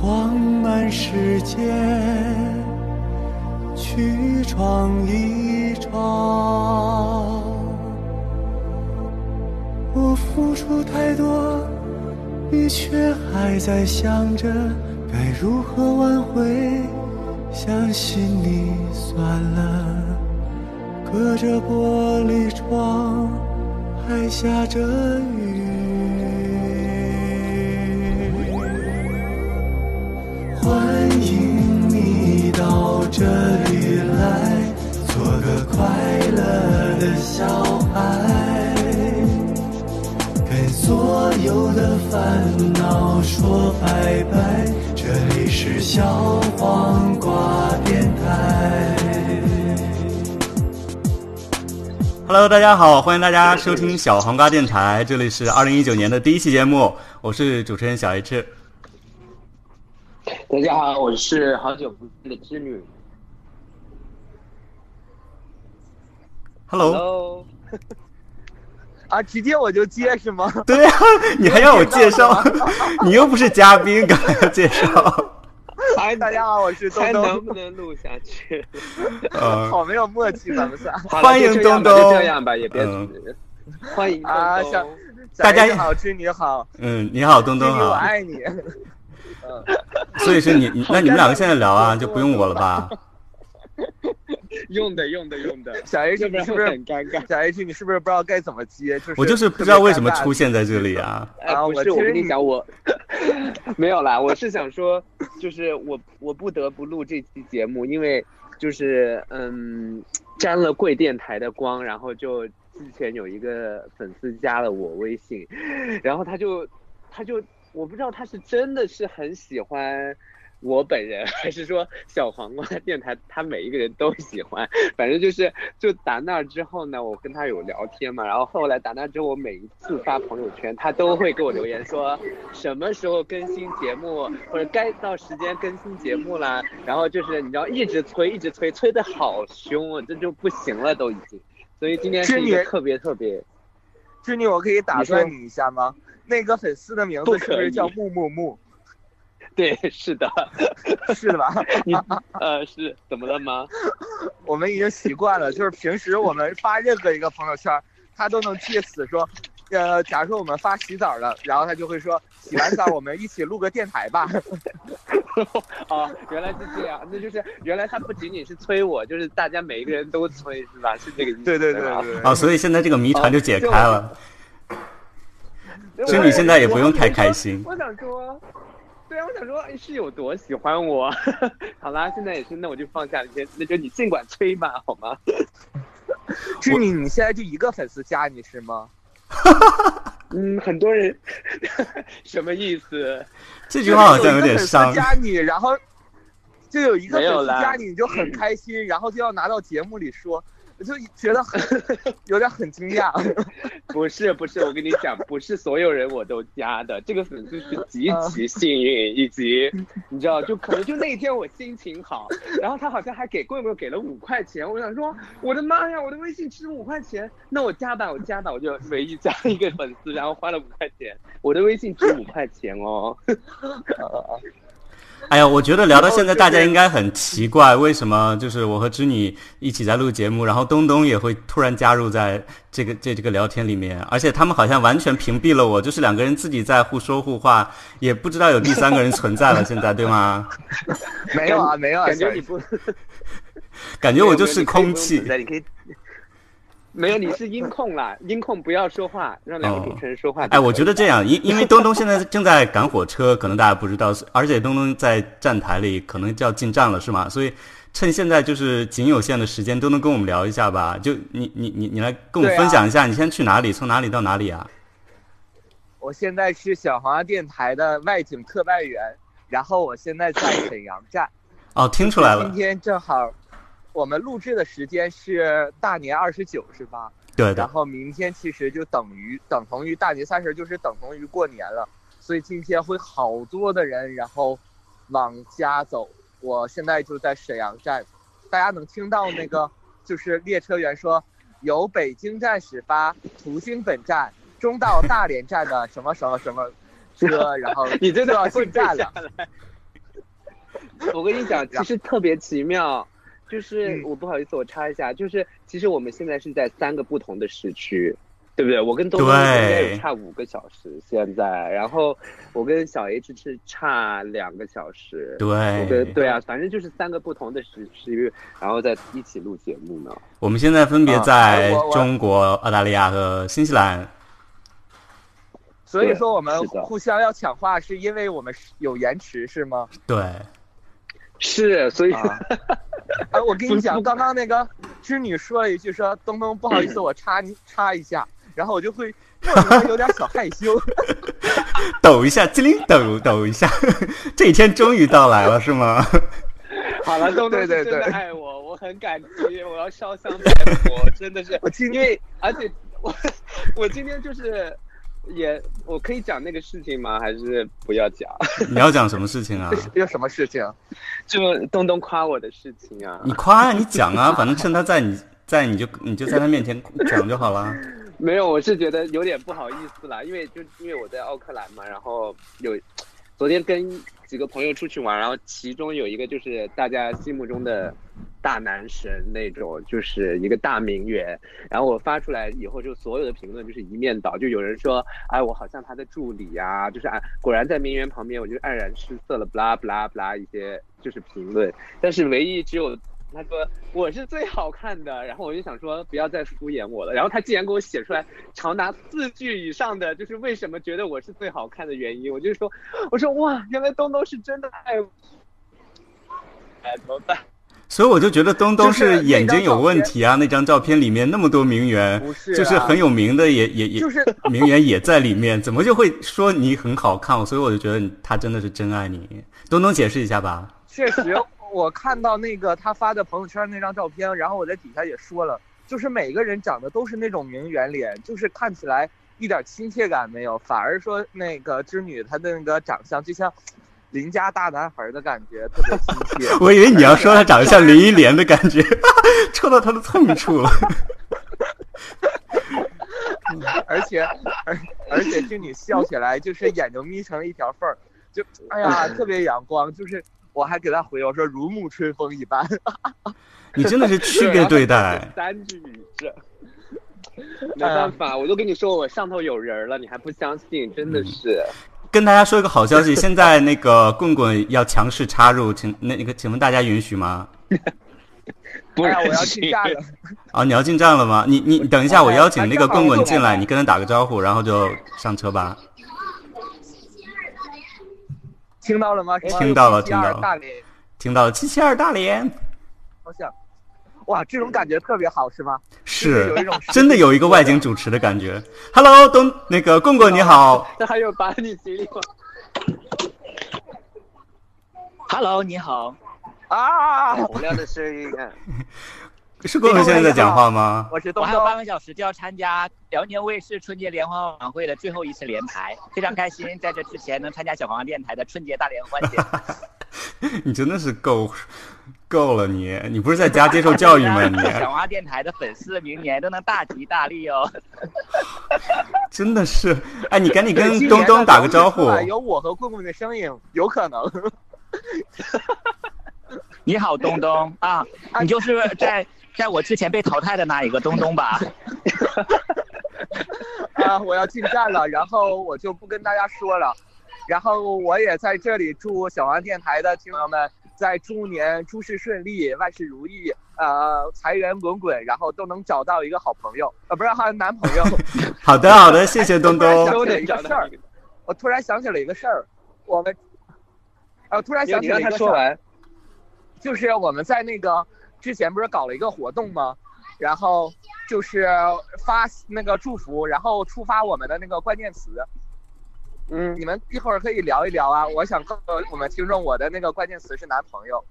晃满世界去闯一闯。我付出太多，你却还在想着该如何挽回。相信你算了，隔着玻璃窗还下着雨。小黄瓜电台。Hello，大家好，欢迎大家收听小黄瓜电台，这里是二零一九年的第一期节目，我是主持人小 H。大家好，我是好久不见的织女。Hello，Hello，啊，直接我就接是吗？对啊，你还要我介绍？你又不是嘉宾，干嘛要介绍？嗨，大家好，我是东还能东。不能录下去？呃，好没有默契，咱们仨。欢迎东东就这样吧，也别嗯欢迎啊小东东。大家好，君你好，嗯，你好，东东好我。爱你。所以是你，你那你们两个现在聊啊，就不用我了吧？用的用的用的，小 H 你是不是？很尴尬？小 H 你是不是不知道该怎么接？就是我就是不知道为什么出现。在这里啊。哎，啊不是，我跟你讲，我 没有啦，我是想说，就是我我不得不录这期节目，因为就是嗯，沾了贵电台的光，然后就之前有一个粉丝加了我微信，然后他就他就我不知道他是真的是很喜欢。我本人 还是说小黄瓜电台，他每一个人都喜欢，反正就是就打那儿之后呢，我跟他有聊天嘛，然后后来打那之后，我每一次发朋友圈，他都会给我留言说什么时候更新节目，或者该到时间更新节目啦，然后就是你知道一直催，一直催，催的好凶啊，这就不行了都已经，所以今天是一个特别特别，织女，我可以打断你一下吗？那个粉丝的名字是不是叫木木木？对，是的，是的吧？你呃是怎么了吗？我们已经习惯了，就是平时我们发任何一个朋友圈，他都能借此说，呃，假如说我们发洗澡了，然后他就会说，洗完澡我们一起录个电台吧。哦，原来是这样，那就是原来他不仅仅是催我，就是大家每一个人都催，是吧？是这个意思。对对对吧对对。哦，所以现在这个谜团就解开了。对所以你现在也不用太开心我想说，对啊，我想说哎是有多喜欢我。好啦，现在也是，那我就放下，一些那就你尽管催吧，好吗？织女，你现在就一个粉丝加你是吗？嗯，很多人 什么意思？这句话好像有点伤就。有一个粉丝加你，然后就有一个粉丝加你，你就很开心，然后就要拿到节目里说，我就觉得很 有点很惊讶。不是不是，我跟你讲，不是所有人我都加的，这个粉丝是极其幸运，以及你知道，就可能就那天我心情好，然后他好像还给贵贵给了五块钱，我想说，我的妈呀，我的微信值五块钱，那我加吧，我加吧，我就随意加了一个粉丝，然后花了五块钱，我的微信值五块钱哦。哎呀，我觉得聊到现在，大家应该很奇怪，为什么就是我和织女一起在录节目，然后东东也会突然加入在这个这这个聊天里面，而且他们好像完全屏蔽了我，就是两个人自己在互说互话，也不知道有第三个人存在了，现在对吗？没有啊，没有啊，小感觉你不，感觉我就是空气。你可以。没有，你是音控啦，音控不要说话，让两个主持人说话。哎，我觉得这样，因因为东东现在正在赶火车，可能大家不知道，而且东东在站台里可能就要进站了，是吗？所以趁现在就是仅有限的时间，都能跟我们聊一下吧。就你你你你来跟我们分享一下，你现在去哪里，从哪里到哪里啊？我现在是小黄鸭电台的外景特派员，然后我现在在沈阳站。哦，听出来了今，天正好，我们录制的时间是大年二十九，是吧？对的，然后明天其实就等于等同于大年三十，就是等同于过年了，所以今天会好多的人，然后往家走。我现在就在沈阳站，大家能听到那个就是列车员说，由北京站始发，途经本站，终到大连站的什么什么什么车，然后你真的就要会进站了。我跟你讲，其实特别奇妙，就是嗯我不好意思，我插一下，就是其实我们现在是在三个不同的时区，对不对？我跟东东应该有差五个小时现在，然后我跟小 H 是差两个小时。我跟对，对啊，反正就是三个不同的时区，然后在一起录节目呢。我们现在分别啊在中国、澳大利亚和新西兰。所以说我们互相要抢话，是因为我们有延迟是吗？对，是，所以、啊，啊，我跟你讲，刚刚那个织女说了一句说：“东东，不好意思，我插你插一下。”然后我就会莫名的有点小害羞。抖一下，机灵抖抖一下，这一天终于到来了，是吗？好了，东东是真的对对对爱我，我很感激，我要烧香拜佛，真的是我今因为而且我我今天就是也我可以讲那个事情吗？还是不要讲？你要讲什么事情啊这？是 有什么事情？就东东夸我的事情啊。你夸呀，你讲啊，反正趁他在，你在你就你就在他面前讲就好了。没有，我是觉得有点不好意思啦，因为就因为我在奥克兰嘛，然后有昨天跟几个朋友出去玩，然后其中有一个就是大家心目中的大男神那种，就是一个大名媛，然后我发出来以后，就所有的评论就是一面倒，就有人说，哎，我好像他的助理呀、就是哎，果然在名媛旁边，我就黯然失色了，不啦不啦不啦一些就是评论，但是唯一只有他说我是最好看的，然后我就想说不要再敷衍我了。然后他竟然给我写出来长达四句以上的，就是为什么觉得我是最好看的原因。我就说，我说哇，原来东东是真的爱我。哎，怎么办？所以我就觉得东东是是眼睛有问题啊！那张照片里面那么多名媛，不是啊就是很有名的也也也就是 名媛也在里面，怎么就会说你很好看？所以我就觉得你他真的是真爱你。东东解释一下吧。确实，我看到那个他发的朋友圈那张照片，然后我在底下也说了，就是每个人长得都是那种名媛脸，就是看起来一点亲切感没有，反而说那个织女她的那个长相就像邻家大男孩的感觉，特别亲切。我以为你要说他长得像林忆莲的感觉，戳到他的痛处 了。而且而而且织女笑起来就是眼睛眯成一条缝儿，就哎呀特别阳光，就是我还给他回我说如沐春风一般。你真的是区别对待。三句语这。没办法，我都跟你说我上头有人了，你还不相信，真的是。跟大家说一个好消息，现在那个棍棍要强势插入，请那那个，请问大家允许吗？不哎，我要进站了。啊，你要进站了吗？你你等一下，我邀请那个棍棍进来，哎你跟他打个招呼，然后就上车吧。听到了吗？听到了听到了大连，听到了，七七二大连好像，哇，这种感觉特别好，是吗？是有一种真的有一个外景主持的感觉。Hello，东那个棍棍你好，这还有把你行李吗？Hello，你好。啊！无聊的声音啊！是棍棍现在在讲话吗？我是东我还有半，个小时就要参加辽宁卫视春节联欢晚会的最后一次联排，非常开心，在这之前能参加小黄电台的春节大联欢节目。你真的是够够了你，你不是在家接受教育吗？你小黄电台的粉丝明年都能大吉大利哦。真的是，哎，你赶紧跟东东打个招呼有我和棍棍的声音，有可能。你好，东东啊，你就是在在我之前被淘汰的那一个东东吧？啊，我要进站了，然后我就不跟大家说了。然后我也在这里祝小王电台的听友们在猪年诸事顺利，万事如意，呃，财源滚滚，然后都能找到一个好朋友，呃，不是好像男朋友。好 的好的，谢谢东东。我突然想起了一个事儿。我突然想起了一个事儿，我们，呃，突然想起了一个事。就是我们在那个之前不是搞了一个活动吗？然后就是发那个祝福，然后触发我们的那个关键词。嗯，你们一会儿可以聊一聊啊。我想告诉我们听众，我的那个关键词是男朋友。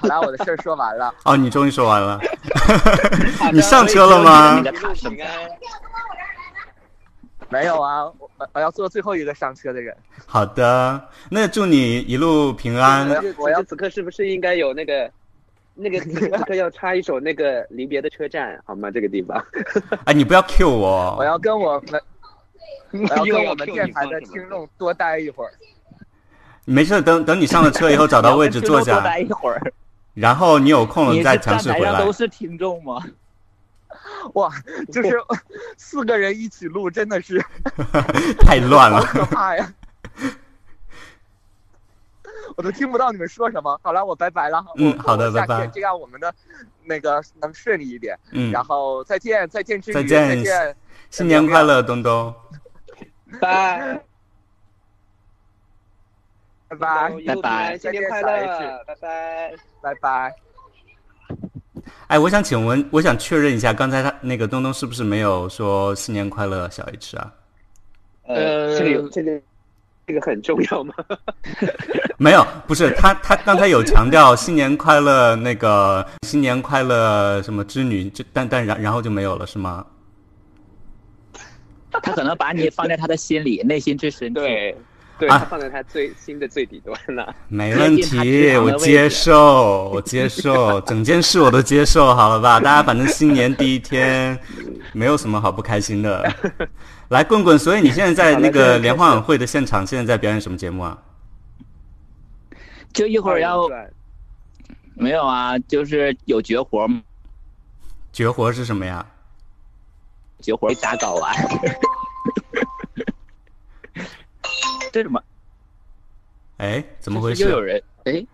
好了，我的事儿说完了。哦，你终于说完了。你上车了吗。没有啊，我我要做最后一个上车的人。好的，那祝你一路平安。我要此刻是不是应该有那个那个此刻要插一首那个离别的车站，好吗？这个地方，哎，你不要 Q 我，我要跟我们，我要跟我们电台的听众多待一会儿。没事，等等你上了车以后找到位置坐 多下，待一会儿。然后你有空了再是站台强势回来上都。是听众吗？哇，就是四个人一起录，真的是太乱好了。可怕呀！我都听不到你们说什么。好了，我拜拜了。嗯好的拜拜这样我们的那个能顺利一点。嗯，然后再见，再见之余，再见再见。新年快乐，东东。拜拜拜，一路平安新年快乐，拜拜。拜拜。哎，我想请问，我想确认一下，刚才他那个东东是不是没有说新年快乐，小 H 啊？呃，这个有这个这个很重要吗？没有，不是他，他刚才有强调新年快乐，那个新年快乐什么织女，就但但然然后就没有了，是吗？他可能把你放在他的心里，内心最深处。对，对，啊他放在他最心的最底端了。没问题，我接受，我接受，整件事我都接受，好了吧？大家反正新年第一天，没有什么好不开心的。来，棍棍，所以你现在在那个联欢晚会的现场，现在在表演什么节目啊？就一会儿要没有啊，就是有绝活吗，绝活是什么呀？绝活打睾丸。这怎么？哎，怎么回事？又有人哎，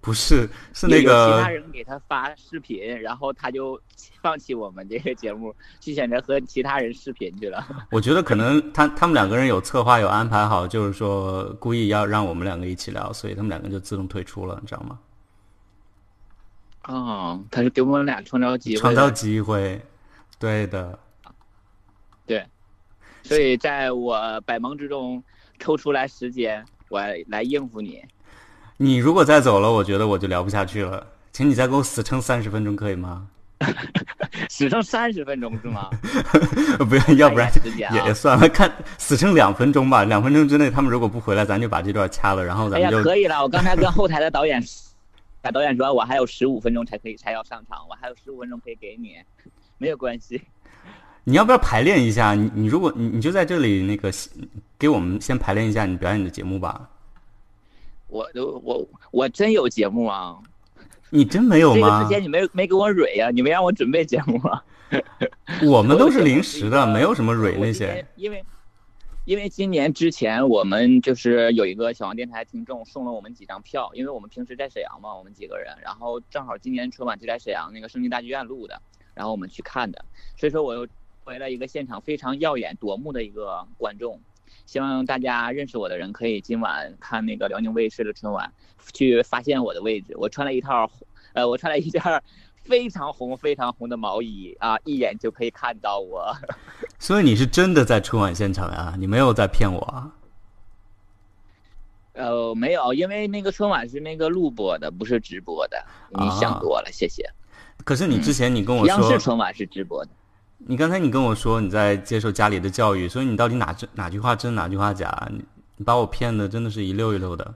不是，是那有有其他人给他发视频，然后他就放弃我们这个节目，去选择和其他人视频去了。我觉得可能他他们两个人有策划有安排好，就是说故意要让我们两个一起聊，所以他们两个就自动退出了，你知道吗？哦，他是给我们俩创造机会，创造机会，对的。对，所以在我百忙之中抽出来时间，我来应付你。你如果再走了，我觉得我就聊不下去了。请你再给我死撑三十分钟，可以吗？死撑三十分钟是吗？不要，要不然也算了，看死撑两分钟吧。两分钟之内，他们如果不回来，咱就把这段掐了，然后咱们就可以了。我刚才跟后台的导演，导演说我还有十五分钟才可以才要上场，我还有十五分钟可以给你，没有关系。你要不要排练一下？你你如果你你就在这里那个给我们先排练一下你表演的节目吧。我都我我真有节目啊！你真没有吗这个之？前你没没给我蕊呀、你没让我准备节目啊？我们都是临时的，没有什么蕊那些。因为因为今年之前我们就是有一个小王电台听众送了我们几张票，因为我们平时在沈阳嘛，我们几个人，然后正好今年春晚就在沈阳那个盛京大剧院录的，然后我们去看的，所以说我又为了一个现场非常耀眼夺目的一个观众。希望大家认识我的人可以今晚看那个辽宁卫视的春晚，去发现我的位置。我穿了一套，呃，我穿了一件非常红、非常红的毛衣啊，一眼就可以看到我。所以你是真的在春晚现场啊？你没有在骗我啊？呃，没有，因为那个春晚是那个录播的，不是直播的。你想多了，谢谢。可是你之前你跟我说央视说，春晚是直播的，你刚才你跟我说你在接受家里的教育，所以你到底哪真哪句话真哪句话假？你你把我骗的真的是一溜一溜的。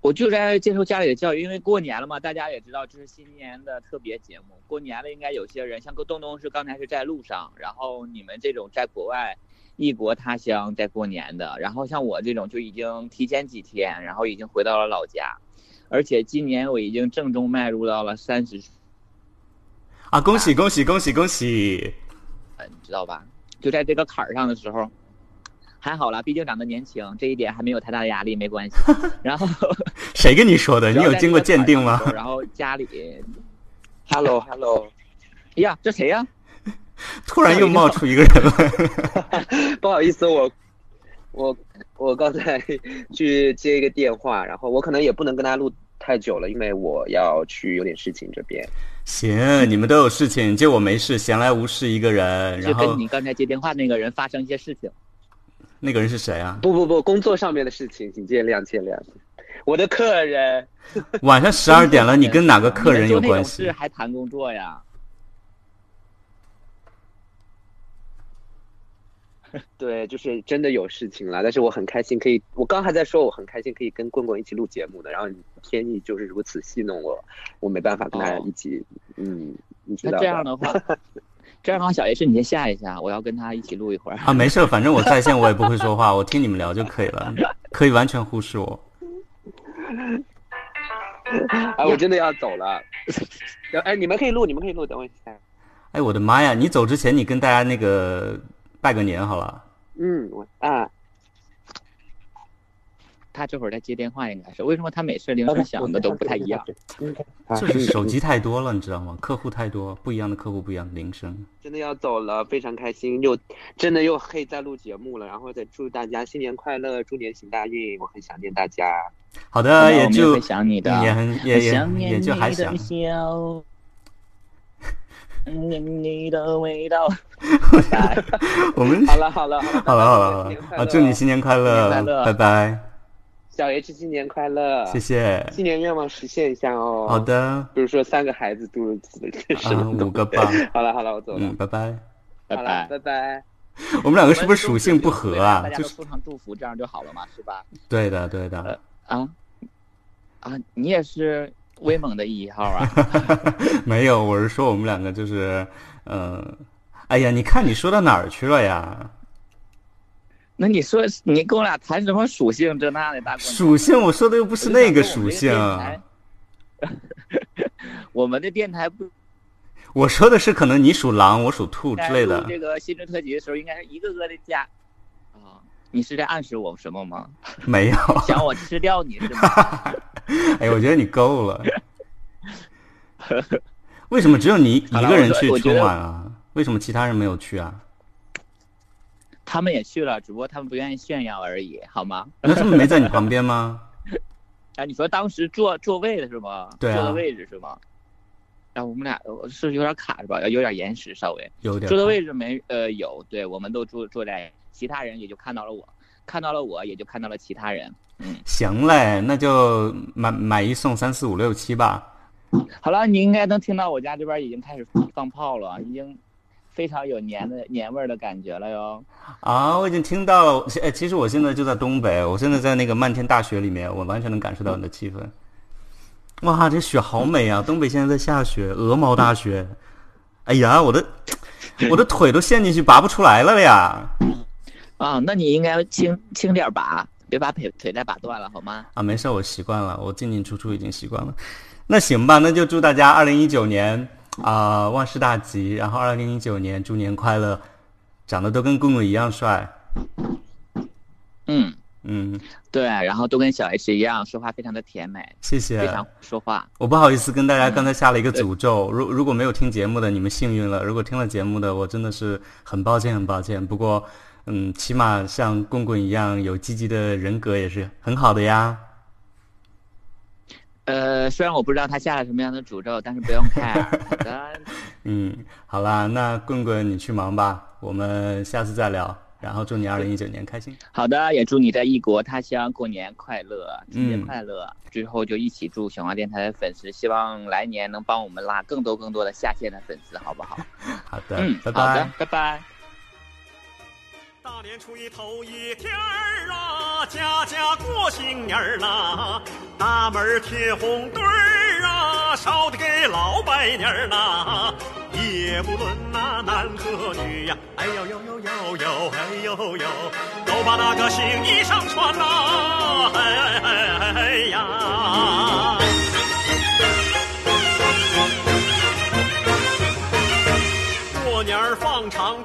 我就在接受家里的教育，因为过年了嘛，大家也知道这是新年的特别节目。过年了，应该有些人像东东是刚才是在路上，然后你们这种在国外异国他乡在过年的，然后像我这种就已经提前几天，然后已经回到了老家，而且今年我已经正中迈入到了三十。啊！恭喜恭喜恭喜恭喜！呃，你知道吧？就在这个坎儿上的时候，还好了，毕竟长得年轻，这一点还没有太大的压力，没关系。然后 谁跟你说的？你有经过鉴定吗？然后家里，Hello Hello，哎呀，这谁呀、突然又冒出一个人来。不好意思，我我我刚才去接一个电话，然后我可能也不能跟大家录太久了，因为我要去有点事情这边。行，你们都有事情，就我没事，闲来无事一个人。然后跟你刚才接电话那个人发生一些事情。那个人是谁啊？不不不，工作上面的事情，请见谅见谅。我的客人，晚上十二点了，你跟哪个客人有关你们做那种事？还谈工作呀？对，就是真的有事情了，但是我很开心可以，我刚还在说我很开心可以跟棍棍一起录节目的，然后天意就是如此戏弄我，我没办法跟他哦一起，嗯，你知道那这样的。的话，这样的话，小 H 你先下一下，我要跟他一起录一会儿。啊，没事，反正我在线我也不会说话，我听你们聊就可以了，可以完全忽视我。哎，我真的要走了。哎，你们可以录，你们可以录，等我一下。哎，我的妈呀！你走之前你跟大家那个拜个年好了。嗯，我啊，他这会儿在接电话，应该是为什么他每次铃声响的都不太一样？就是手机太多了，你知道吗？客户太多，不一样的客户，不一样的铃声。真的要走了，非常开心，又真的又可以再录节目了，然后再祝大家新年快乐，猪年行大运，我很想念大家。好的，也就会想你的，也很也也想念也就还想。你的味道。我们好了好了好了好了好了啊！祝你新年快乐，快乐拜拜，小 H 新年快乐，谢谢。新年愿望实现一下哦。好，的，比如说三个孩子诸如此类的什啊，五个吧。好了好了，我走了。嗯，拜拜。拜好了，拜。拜拜。我们两个是不是属性不合啊大？家就送上祝福，这样就好了嘛，是吧？对的对的。啊啊，你也是威猛的一号啊！没有，我是说我们两个就是，嗯，哎呀，你看你说到哪儿去了呀？那你说你跟我俩谈什么属性这那的大属性，我说的又不是那个属性，我们的电台不我说的是可能你属狼，我属兔之类的。这个新春特辑的时候，应该是一个个的加啊。你是在暗示我什么吗？没有，想我吃掉你是吗？哎，我觉得你够了。为什么只有你一个人去春晚啊？为什么其他人没有去啊？他们也去了，只不过他们不愿意炫耀而已，好吗？那他们没在你旁边吗？哎，你说当时坐座位的是吗？对啊坐的位置是吗？然后我们俩呃是有点卡是吧？有点延时，稍微有点坐的位置没呃有，对，我们都坐坐在，其他人也就看到了我，看到了我也就看到了其他人。嗯，行嘞，那就买买一送三四五六七吧。好了，你应该能听到我家这边已经开始放炮了，已经非常有年的年味儿的感觉了哟。啊，我已经听到了。哎，其实我现在就在东北，我现在在那个漫天大雪里面，我完全能感受到你的气氛。哇，这雪好美啊！东北现在在下雪，鹅毛大雪。哎呀，我的我的腿都陷进去拔不出来了呀！啊，那你应该轻轻点拔，别把腿腿再拔断了，好吗？啊，没事，我习惯了，我进进出出已经习惯了。那行吧，那就祝大家二零一九年啊、万事大吉，然后二零一九年猪年快乐，长得都跟公公一样帅。嗯，嗯，对，然后都跟小 H 一样，说话非常的甜美，谢谢。非常说话。我不好意思跟大家刚才下了一个诅咒，如如果没有听节目的，你们幸运了；如果听了节目的，我真的是很抱歉，很抱歉。不过，嗯，起码像棍棍一样有积极的人格也是很好的呀。呃，虽然我不知道他下了什么样的诅咒，但是不用 care。好的，嗯，好啦，那棍棍你去忙吧，我们下次再聊。然后祝你二零一九年开心。好的，也祝你在异国他乡过年快乐，春节嗯快乐。最后就一起祝小花电台的粉丝，希望来年能帮我们拉更多更多的下线的粉丝，好不好？好的，嗯，拜好的拜。，拜拜。大年初一头一天儿啊，家家过新年儿啦，大门贴红对儿啊，烧的给老拜年儿啦。也不论那男和女呀，哎呦呦呦呦呦，哎呦呦，都把那个新衣裳穿呐，哎哎哎哎呀。过年放长，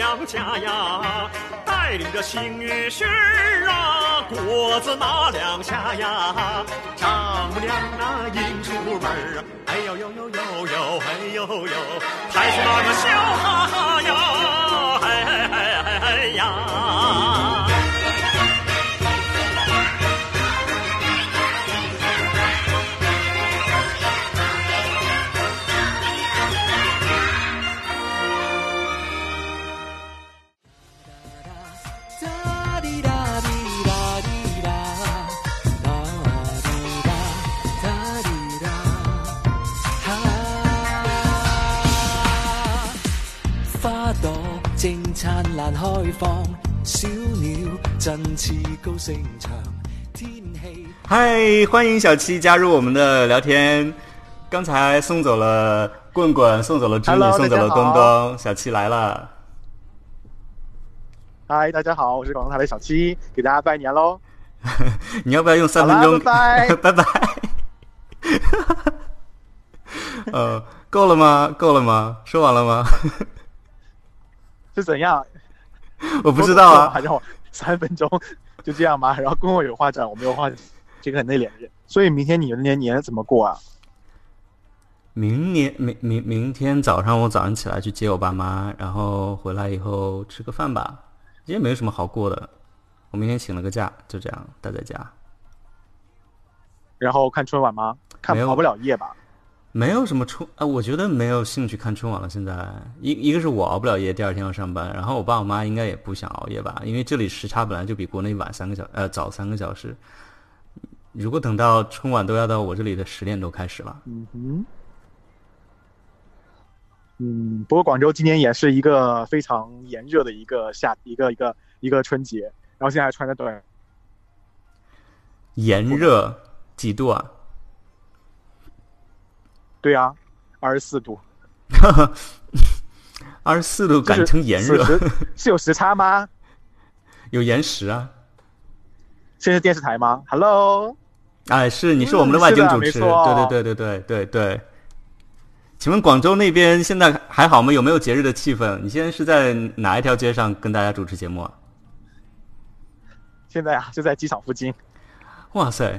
娘家呀，带领着新女婿儿啊，果子拿两下呀，丈母娘那迎出门啊，哎呦呦呦呦呦，哎呦呦，还是那个笑哈哈呀，哎哎哎哎呀。正灿烂开放，小鸟振翅高声唱，天气。嗨，欢迎小七加入我们的聊天。刚才送走了棍棍，送走了织女，送走了东东，小七来了。嗨，大家好，我是广东台的小七，给大家拜年喽！你要不要用三分钟？拜拜拜。呃，够了吗？够了吗？说完了吗？是怎样？我不知道啊。还让我三分钟就这样吗？然后跟我有话讲，我没有话讲，这个很内敛的人。所以明天你们年年怎么过啊？明年明明明天早上我早上起来去接我爸妈，然后回来以后吃个饭吧。今天没有什么好过的，我明天请了个假，就这样待在家。然后看春晚吗？看跑不了夜吧？没有什么春啊，我觉得没有兴趣看春晚了。现在一一个是我熬不了夜，第二天要上班，然后我爸我妈应该也不想熬夜吧，因为这里时差本来就比国内晚三个小呃早三个小时。如果等到春晚都要到我这里的十点多开始了，嗯哼。嗯，不过广州今年也是一个非常炎热的一个夏一个一个一个春节，然后现在还穿着短炎热几度啊？对啊，二十四度，二十四度就是改成炎热，是有时差吗？有延时啊。这是电视台吗？Hello，哎，是你是嗯我们的外景主持，对对对对对对对。请问广州那边现在还好吗？有没有节日的气氛？你现在是在哪一条街上跟大家主持节目啊？现在啊就在机场附近。哇塞，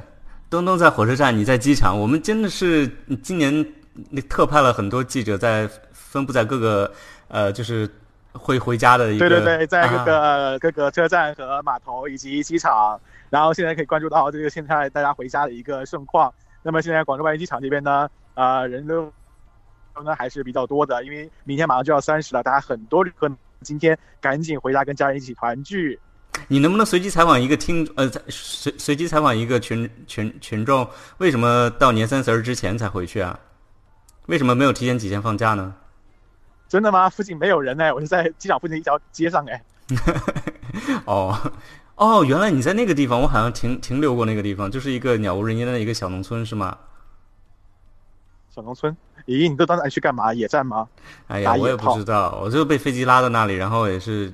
东东在火车站，你在机场，我们真的是今年那特派了很多记者在分布在各个呃，就是会回家的一个对对对，在各啊个、各个车站和码头以及机场，然后现在可以关注到这个现在大家回家的一个盛况。那么现在广州外机场这边呢，呃，人流呢还是比较多的，因为明天马上就要三十了，大家很多旅客今天赶紧回家跟家人一起团聚。你能不能随机采访一个听呃随随机采访一个群群群众，为什么到年三十儿之前才回去啊？为什么没有提前几天放假呢？真的吗？附近没有人呢，我是在机场附近一条街上哎。哦哦，原来你在那个地方，我好像停停留过那个地方，就是一个鸟无人烟的一个小农村，是吗？小农村，咦，你都到那里去干嘛？野战吗？哎呀，我也不知道，我就被飞机拉到那里，然后也是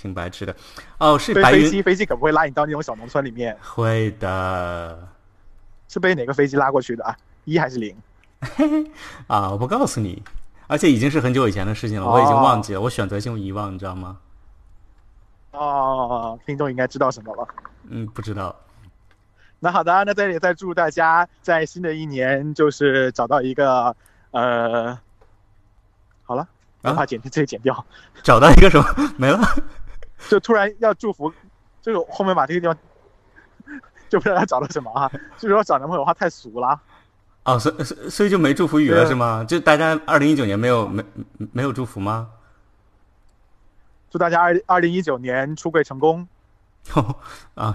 挺白痴的。哦，是飞白云，飞机飞机可不会拉你到那种小农村里面，会的是被哪个飞机拉过去的啊？一还是零？啊，我不告诉你，而且已经是很久以前的事情了，我已经忘记了，我选择性遗忘，你知道吗？哦，听众应该知道什么了。嗯，不知道。那好的，那在这里再祝大家在新的一年就是找到一个呃，好了，啊我怕剪这里剪掉，找到一个什么 没了？就突然要祝福，就是后面把这个地方 就不知道他找到什么啊，就是说找男朋友的话太俗了。哦，所以所以所以就没祝福语了是吗？就大家二零一九年没有没没有祝福吗？祝大家二二零一九年出柜成功，啊，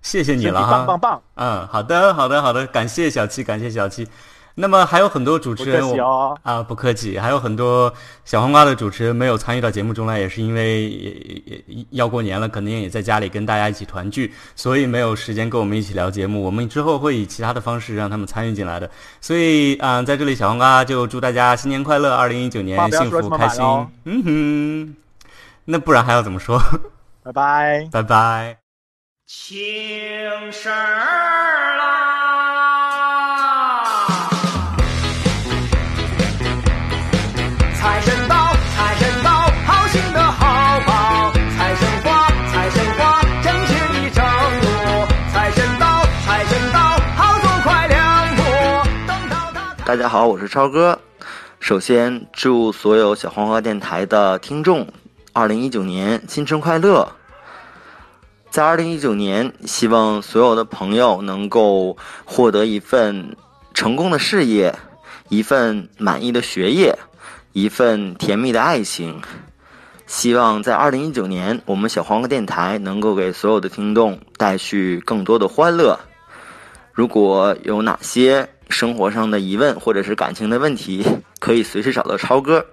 谢谢你了哈。棒棒棒，嗯，好的，好的，好的，感谢小七，感谢小七。那么还有很多主持人，哦。啊，不客气。还有很多小黄瓜的主持人没有参与到节目中来，也是因为也也也要过年了，肯定也在家里跟大家一起团聚，所以没有时间跟我们一起聊节目。我们之后会以其他的方式让他们参与进来的。所以啊、在这里小黄瓜就祝大家新年快乐，二零一九年幸福开心。嗯哼，那不然还要怎么说？拜拜。拜拜。请神大家好，我是超哥。首先祝所有小黄花电台的听众，二零一九年新春快乐！在二零一九年，希望所有的朋友能够获得一份成功的事业，一份满意的学业，一份甜蜜的爱情。希望在二零一九年，我们小黄瓜电台能够给所有的听众带去更多的欢乐。如果有哪些生活上的疑问或者是感情的问题，可以随时找到超哥。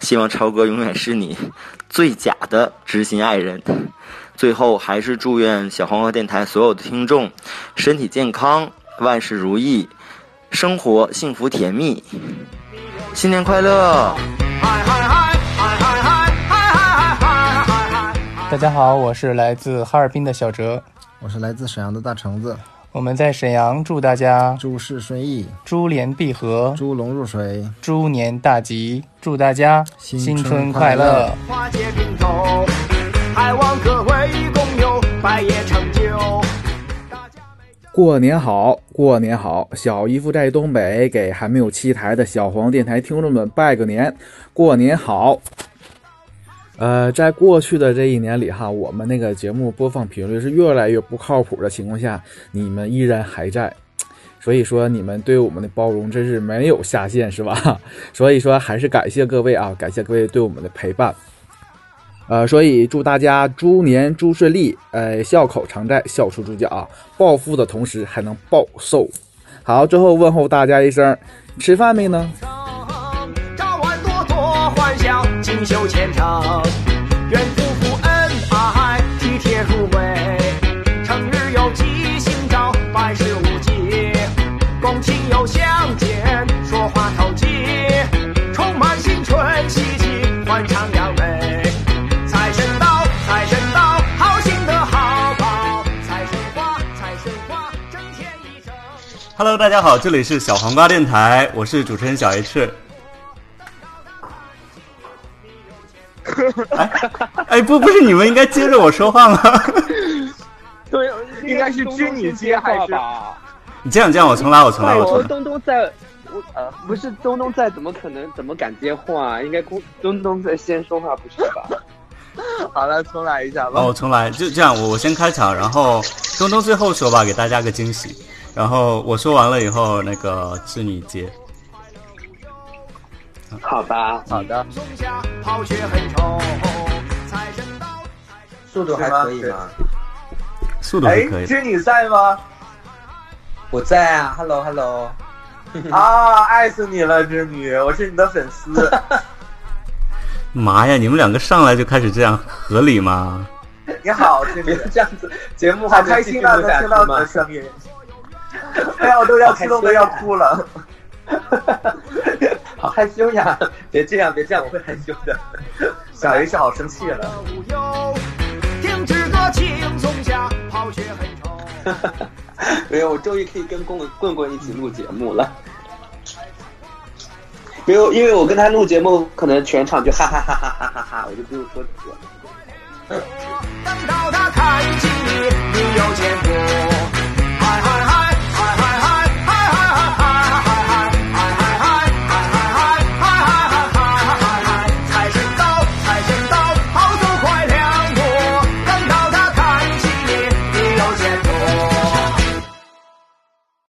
希望超哥永远是你最假的知心爱人。最后，还是祝愿小黄河电台所有的听众身体健康，万事如意，生活幸福甜蜜，新年快乐！大家好，我是来自哈尔滨的小哲，我是来自沈阳的大橙子。我们在沈阳祝大家诸事顺意，珠联璧合，猪龙入水，猪年大吉，祝大家新春快乐。花街并头，还望各位共有百业成就。过年好，过年好！小姨夫在东北给还没有七台的小黄电台听众们拜个年，过年好！呃，在过去的这一年里哈，我们那个节目播放频率是越来越不靠谱的情况下，你们依然还在，所以说你们对我们的包容真是没有下限，是吧？所以说还是感谢各位啊，感谢各位对我们的陪伴。呃，所以祝大家猪年猪顺利，呃，笑口常在，笑出猪脚，暴富的同时还能暴瘦。好，最后问候大家一声，吃饭没呢？锦绣前程。愿夫妇恩爱，体贴入微。成日有吉星照，百事无忌。共亲友相见，说话投机。充满新春喜气，欢唱扬眉。财神到，财神到，好心的好报。财神花，财神花，整天一整。Hello，大家好，这里是小黄瓜电台，我是主持人小 H。哎哎，不，不是你们应该接着我说话吗？对，应该是知你接还是？吧？你这样这样，我重来，我重来，我重来。东东在，我呃不是东东在，怎么可能怎么敢接话？应该公东东在先说话，不是吧？好了，重来一下吧。哦，我重来，就这样，我我先开场，然后东东最后说吧，给大家个惊喜。然后我说完了以后，那个是你接。好吧，好的。松下跑却很丑，财神到。速度还可以吗？速度还可以。知你在吗？我在啊，Hello Hello。啊，爱死你了，织女，我是你的粉丝。妈呀，你们两个上来就开始这样，合理吗？你好，织女，这样子节目好开心啊，能听到你的声音。哎呀，我都要激动的要哭了。好害羞呀！别这样，别这样，我会害羞的。小 H 好生气了。停止歌轻松下，跑却很丑。没有，我终于可以跟棍棍棍一起录节目了。没有，因为我跟他录节目，可能全场就哈哈哈哈哈哈哈，我就不用说词了。等到他看清你，你有前途。